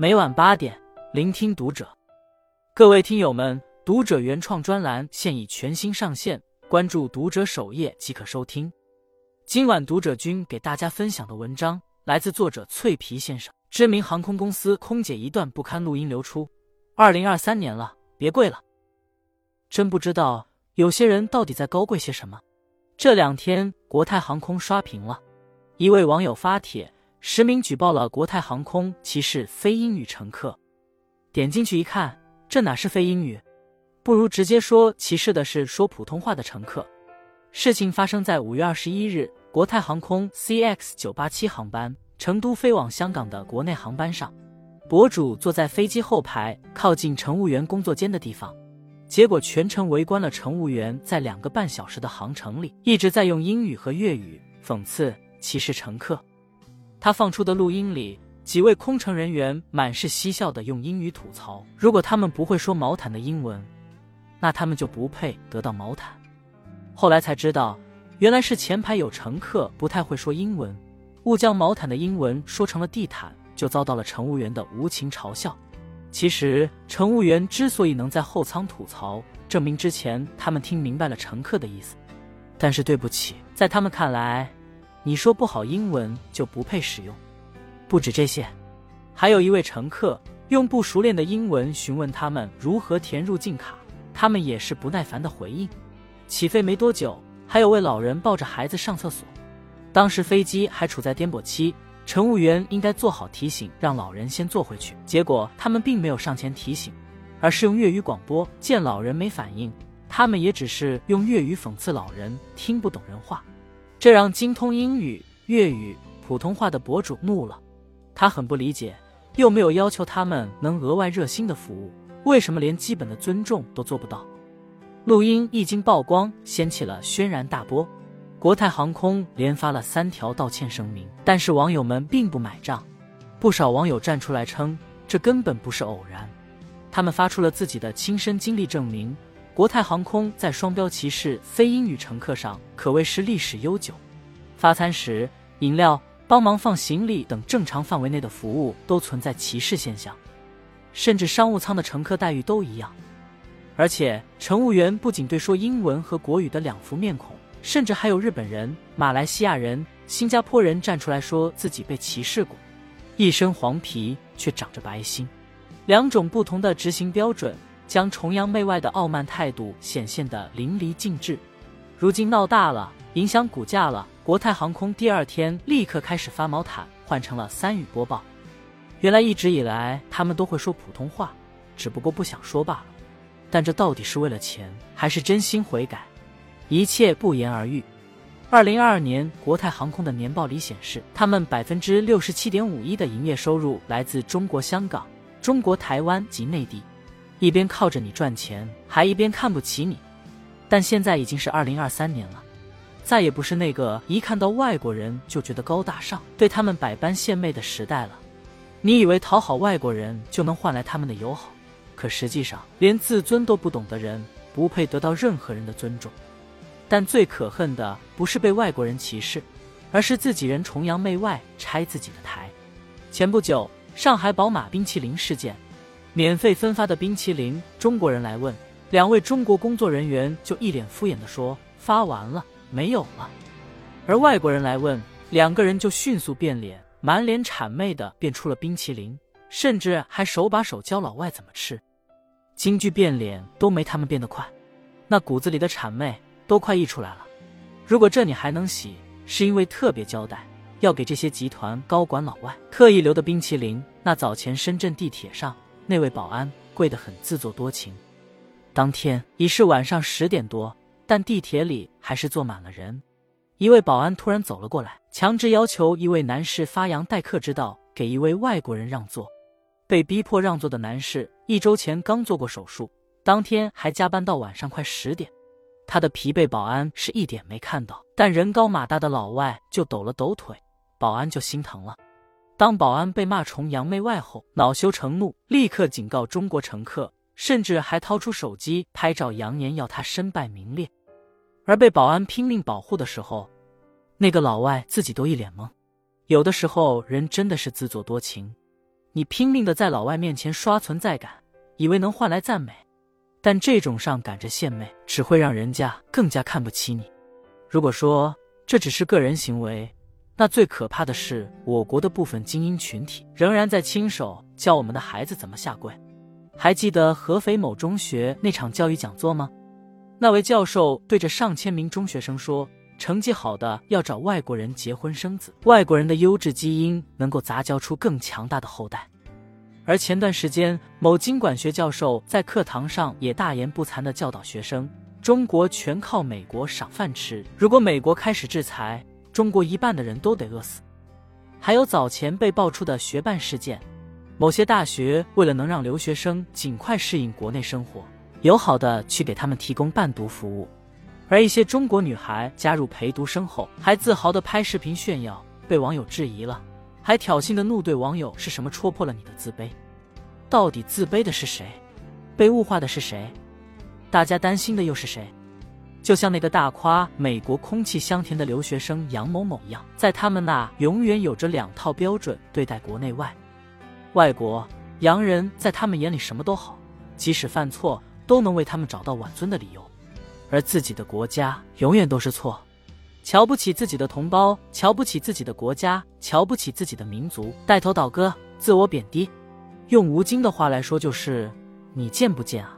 每晚八点，聆听读者。各位听友们，读者原创专栏现已全新上线，关注读者首页即可收听。今晚读者君给大家分享的文章来自作者脆皮先生。知名航空公司空姐一段不堪录音流出。二零二三年了，别跪了。真不知道有些人到底在高贵些什么。这两天国泰航空刷屏了，一位网友发帖。实名举报了国泰航空歧视非英语乘客。点进去一看，这哪是非英语？不如直接说歧视的是说普通话的乘客。事情发生在五月二十一日，国泰航空 CX 九八七航班成都飞往香港的国内航班上，博主坐在飞机后排靠近乘务员工作间的地方，结果全程围观了乘务员在两个半小时的航程里一直在用英语和粤语讽刺歧视乘客。他放出的录音里，几位空乘人员满是嬉笑的用英语吐槽：“如果他们不会说毛毯的英文，那他们就不配得到毛毯。”后来才知道，原来是前排有乘客不太会说英文，误将毛毯的英文说成了地毯，就遭到了乘务员的无情嘲笑。其实，乘务员之所以能在后舱吐槽，证明之前他们听明白了乘客的意思。但是对不起，在他们看来。你说不好英文就不配使用。不止这些，还有一位乘客用不熟练的英文询问他们如何填入境卡，他们也是不耐烦的回应。起飞没多久，还有位老人抱着孩子上厕所，当时飞机还处在颠簸期，乘务员应该做好提醒，让老人先坐回去。结果他们并没有上前提醒，而是用粤语广播。见老人没反应，他们也只是用粤语讽刺老人听不懂人话。这让精通英语、粤语、普通话的博主怒了，他很不理解，又没有要求他们能额外热心的服务，为什么连基本的尊重都做不到？录音一经曝光，掀起了轩然大波，国泰航空连发了三条道歉声明，但是网友们并不买账，不少网友站出来称这根本不是偶然，他们发出了自己的亲身经历证明。国泰航空在双标歧视非英语乘客上可谓是历史悠久。发餐时、饮料、帮忙放行李等正常范围内的服务都存在歧视现象，甚至商务舱的乘客待遇都一样。而且，乘务员不仅对说英文和国语的两副面孔，甚至还有日本人、马来西亚人、新加坡人站出来说自己被歧视过，一身黄皮却长着白心，两种不同的执行标准。将崇洋媚外的傲慢态度显现得淋漓尽致，如今闹大了，影响股价了。国泰航空第二天立刻开始发毛毯，换成了三语播报。原来一直以来他们都会说普通话，只不过不想说罢了。但这到底是为了钱，还是真心悔改？一切不言而喻。二零二二年国泰航空的年报里显示，他们百分之六十七点五一的营业收入来自中国香港、中国台湾及内地。一边靠着你赚钱，还一边看不起你，但现在已经是二零二三年了，再也不是那个一看到外国人就觉得高大上，对他们百般献媚的时代了。你以为讨好外国人就能换来他们的友好，可实际上连自尊都不懂的人，不配得到任何人的尊重。但最可恨的不是被外国人歧视，而是自己人崇洋媚外，拆自己的台。前不久，上海宝马冰淇淋事件。免费分发的冰淇淋，中国人来问，两位中国工作人员就一脸敷衍的说发完了，没有了。而外国人来问，两个人就迅速变脸，满脸谄媚的变出了冰淇淋，甚至还手把手教老外怎么吃。京剧变脸都没他们变得快，那骨子里的谄媚都快溢出来了。如果这你还能洗，是因为特别交代要给这些集团高管老外特意留的冰淇淋，那早前深圳地铁上。那位保安跪得很自作多情。当天已是晚上十点多，但地铁里还是坐满了人。一位保安突然走了过来，强制要求一位男士发扬待客之道，给一位外国人让座。被逼迫让座的男士一周前刚做过手术，当天还加班到晚上快十点。他的疲惫，保安是一点没看到，但人高马大的老外就抖了抖腿，保安就心疼了。当保安被骂崇洋媚外后，恼羞成怒，立刻警告中国乘客，甚至还掏出手机拍照扬言要他身败名裂。而被保安拼命保护的时候，那个老外自己都一脸懵。有的时候人真的是自作多情，你拼命的在老外面前刷存在感，以为能换来赞美，但这种上赶着献媚，只会让人家更加看不起你。如果说这只是个人行为，那最可怕的是我国的部分精英群体仍然在亲手教我们的孩子怎么下跪。还记得合肥某中学那场教育讲座吗？那位教授对着上千名中学生说：“成绩好的要找外国人结婚生子，外国人的优质基因能够杂交出更强大的后代。”而前段时间，某经管学教授在课堂上也大言不惭地教导学生：“中国全靠美国赏饭吃，如果美国开始制裁，中国一半的人都得饿死。”还有早前被爆出的学办事件。某些大学为了能让留学生尽快适应国内生活，友好的去给他们提供伴读服务，而一些中国女孩加入陪读生后，还自豪的拍视频炫耀，被网友质疑了，还挑衅的怒怼网友是什么戳破了你的自卑？到底自卑的是谁？被物化的是谁？大家担心的又是谁？就像那个大夸美国空气香甜的留学生杨某某一样，在他们那永远有着两套标准对待国内外。外国洋人在他们眼里什么都好，即使犯错都能为他们找到挽尊的理由，而自己的国家永远都是错，瞧不起自己的同胞，瞧不起自己的国家，瞧不起自己的民族，带头倒戈，自我贬低。用吴京的话来说，就是你贱不贱啊？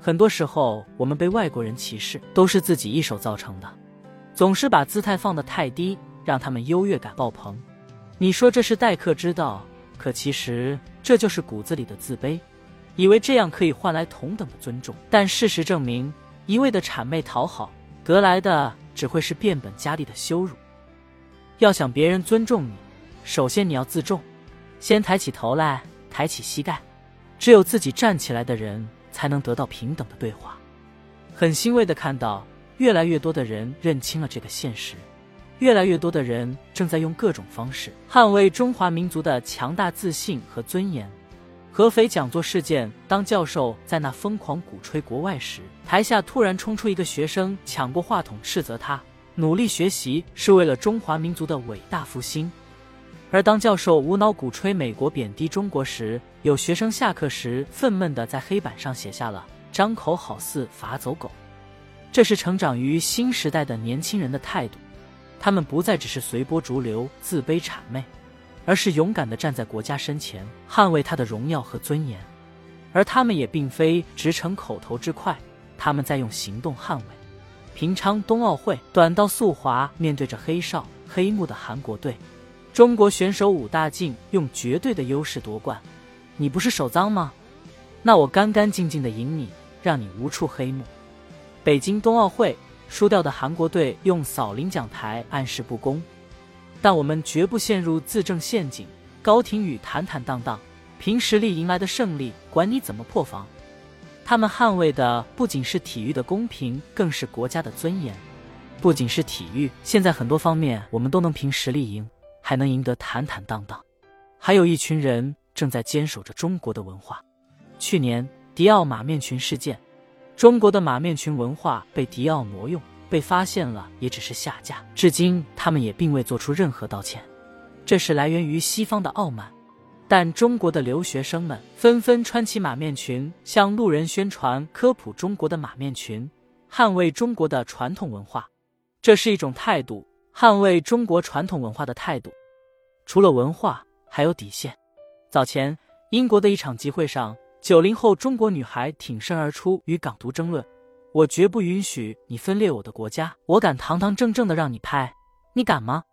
很多时候，我们被外国人歧视，都是自己一手造成的，总是把姿态放得太低，让他们优越感爆棚。你说这是待客之道？可其实这就是骨子里的自卑，以为这样可以换来同等的尊重。但事实证明，一味的谄媚讨好，得来的只会是变本加厉的羞辱。要想别人尊重你，首先你要自重，先抬起头来，抬起膝盖。只有自己站起来的人，才能得到平等的对话。很欣慰的看到，越来越多的人认清了这个现实。越来越多的人正在用各种方式捍卫中华民族的强大自信和尊严。合肥讲座事件，当教授在那疯狂鼓吹国外时，台下突然冲出一个学生，抢过话筒斥责他：努力学习是为了中华民族的伟大复兴。而当教授无脑鼓吹美国贬低中国时，有学生下课时愤懑地在黑板上写下了“张口好似罚走狗”。这是成长于新时代的年轻人的态度。他们不再只是随波逐流、自卑谄媚，而是勇敢地站在国家身前，捍卫他的荣耀和尊严。而他们也并非只逞口头之快，他们在用行动捍卫。平昌冬奥会短道速滑，面对着黑哨黑幕的韩国队，中国选手武大靖用绝对的优势夺冠。你不是手脏吗？那我干干净净的赢你，让你无处黑幕。北京冬奥会。输掉的韩国队用扫领奖台暗示不公，但我们绝不陷入自证陷阱。高廷宇坦坦荡荡，凭实力赢来的胜利，管你怎么破防。他们捍卫的不仅是体育的公平，更是国家的尊严。不仅是体育，现在很多方面我们都能凭实力赢，还能赢得坦坦荡荡。还有一群人正在坚守着中国的文化。去年迪奥马面裙事件。中国的马面裙文化被迪奥挪用，被发现了也只是下架，至今他们也并未做出任何道歉。这是来源于西方的傲慢，但中国的留学生们纷纷穿起马面裙，向路人宣传科普中国的马面裙，捍卫中国的传统文化。这是一种态度，捍卫中国传统文化的态度。除了文化，还有底线。早前，英国的一场集会上。九零后中国女孩挺身而出与港独争论，我绝不允许你分裂我的国家，我敢堂堂正正的让你拍，你敢吗？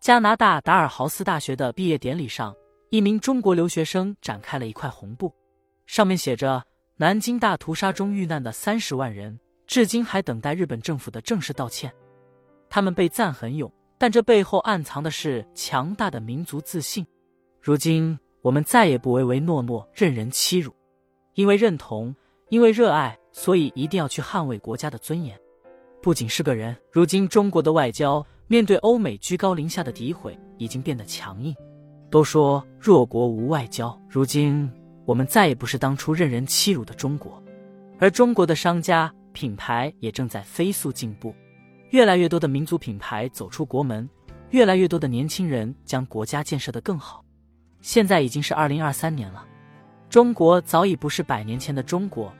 加拿大达尔豪斯大学的毕业典礼上，一名中国留学生展开了一块红布，上面写着：“南京大屠杀中遇难的三十万人，至今还等待日本政府的正式道歉。”他们被赞很勇，但这背后暗藏的是强大的民族自信。如今。我们再也不唯唯诺诺、任人欺辱，因为认同，因为热爱，所以一定要去捍卫国家的尊严。不仅是个人，如今中国的外交面对欧美居高临下的诋毁，已经变得强硬。都说弱国无外交，如今我们再也不是当初任人欺辱的中国，而中国的商家品牌也正在飞速进步，越来越多的民族品牌走出国门，越来越多的年轻人将国家建设得更好。现在已经是二零二三年了，中国早已不是百年前的中国。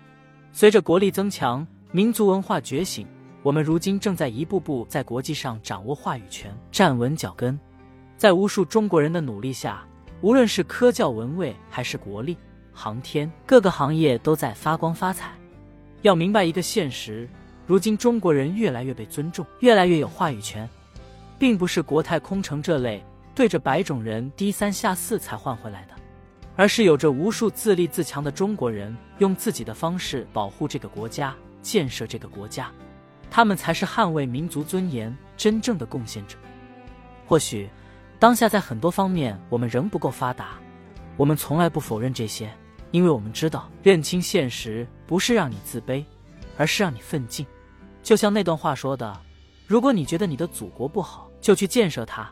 随着国力增强，民族文化觉醒，我们如今正在一步步在国际上掌握话语权，站稳脚跟。在无数中国人的努力下，无论是科教文卫还是国力、航天，各个行业都在发光发财。要明白一个现实：如今中国人越来越被尊重，越来越有话语权，并不是国泰空城这类。对着白种人低三下四才换回来的，而是有着无数自立自强的中国人，用自己的方式保护这个国家、建设这个国家，他们才是捍卫民族尊严真正的贡献者。或许，当下在很多方面我们仍不够发达，我们从来不否认这些，因为我们知道，认清现实不是让你自卑，而是让你奋进。就像那段话说的：“如果你觉得你的祖国不好，就去建设它。”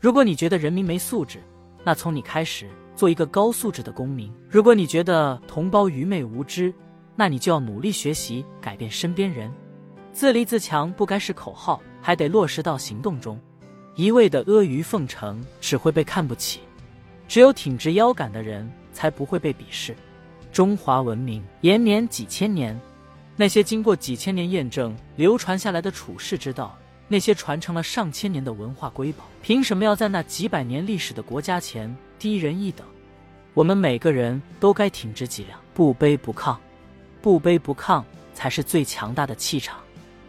如果你觉得人民没素质，那从你开始做一个高素质的公民；如果你觉得同胞愚昧无知，那你就要努力学习，改变身边人。自立自强不该是口号，还得落实到行动中。一味的阿谀奉承只会被看不起，只有挺直腰杆的人才不会被鄙视。中华文明延绵几千年，那些经过几千年验证、流传下来的处世之道。那些传承了上千年的文化瑰宝，凭什么要在那几百年历史的国家前低人一等？我们每个人都该挺直脊梁，不卑不亢。不卑不亢才是最强大的气场，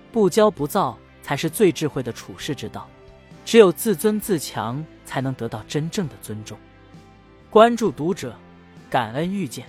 不骄不躁才是最智慧的处世之道。只有自尊自强，才能得到真正的尊重。关注读者，感恩遇见。